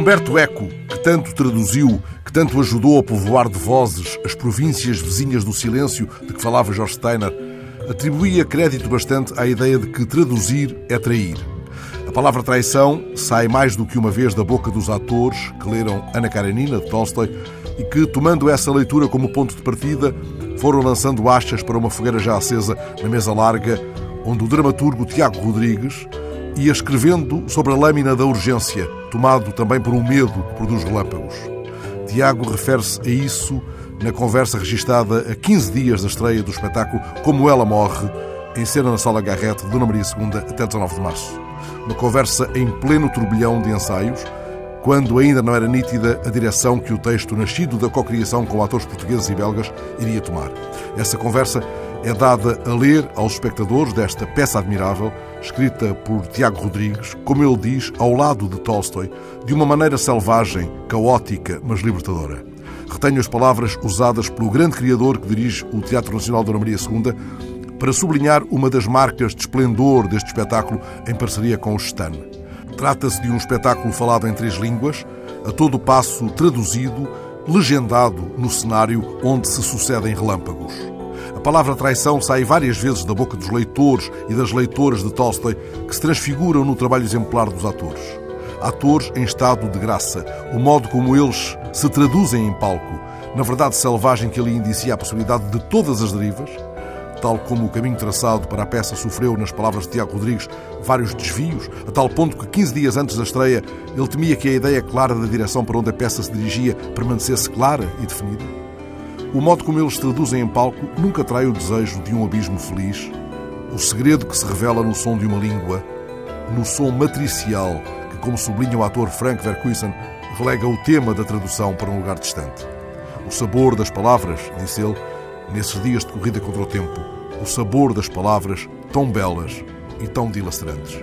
Humberto Eco, que tanto traduziu, que tanto ajudou a povoar de vozes as províncias vizinhas do silêncio de que falava George Steiner, atribuía crédito bastante à ideia de que traduzir é trair. A palavra traição sai mais do que uma vez da boca dos atores que leram Ana Karenina, de Tolstói, e que, tomando essa leitura como ponto de partida, foram lançando achas para uma fogueira já acesa na mesa larga, onde o dramaturgo Tiago Rodrigues ia escrevendo sobre a lâmina da urgência, tomado também por um medo que produz relâmpagos. Tiago refere-se a isso na conversa registada a 15 dias da estreia do espetáculo Como Ela Morre, em cena na Sala Garrete de Dona Maria II até 19 de março. Uma conversa em pleno turbilhão de ensaios, quando ainda não era nítida a direção que o texto, nascido da cocriação com atores portugueses e belgas, iria tomar. Essa conversa é dada a ler aos espectadores desta peça admirável, escrita por Tiago Rodrigues, como ele diz, ao lado de Tolstói, de uma maneira selvagem, caótica, mas libertadora. Retenho as palavras usadas pelo grande criador que dirige o Teatro Nacional Dona Maria II para sublinhar uma das marcas de esplendor deste espetáculo em parceria com o Stan. Trata-se de um espetáculo falado em três línguas, a todo passo traduzido, legendado no cenário onde se sucedem relâmpagos. A palavra traição sai várias vezes da boca dos leitores e das leitoras de Tolstói que se transfiguram no trabalho exemplar dos atores. Atores em estado de graça, o modo como eles se traduzem em palco, na verdade selvagem que ali indicia a possibilidade de todas as derivas, tal como o caminho traçado para a peça sofreu, nas palavras de Tiago Rodrigues, vários desvios, a tal ponto que 15 dias antes da estreia ele temia que a ideia clara da direção para onde a peça se dirigia permanecesse clara e definida. O modo como eles traduzem em palco nunca trai o desejo de um abismo feliz, o segredo que se revela no som de uma língua, no som matricial que, como sublinha o ator Frank Verkuisen, relega o tema da tradução para um lugar distante. O sabor das palavras, disse ele, nesses dias de corrida contra o tempo, o sabor das palavras tão belas e tão dilacerantes.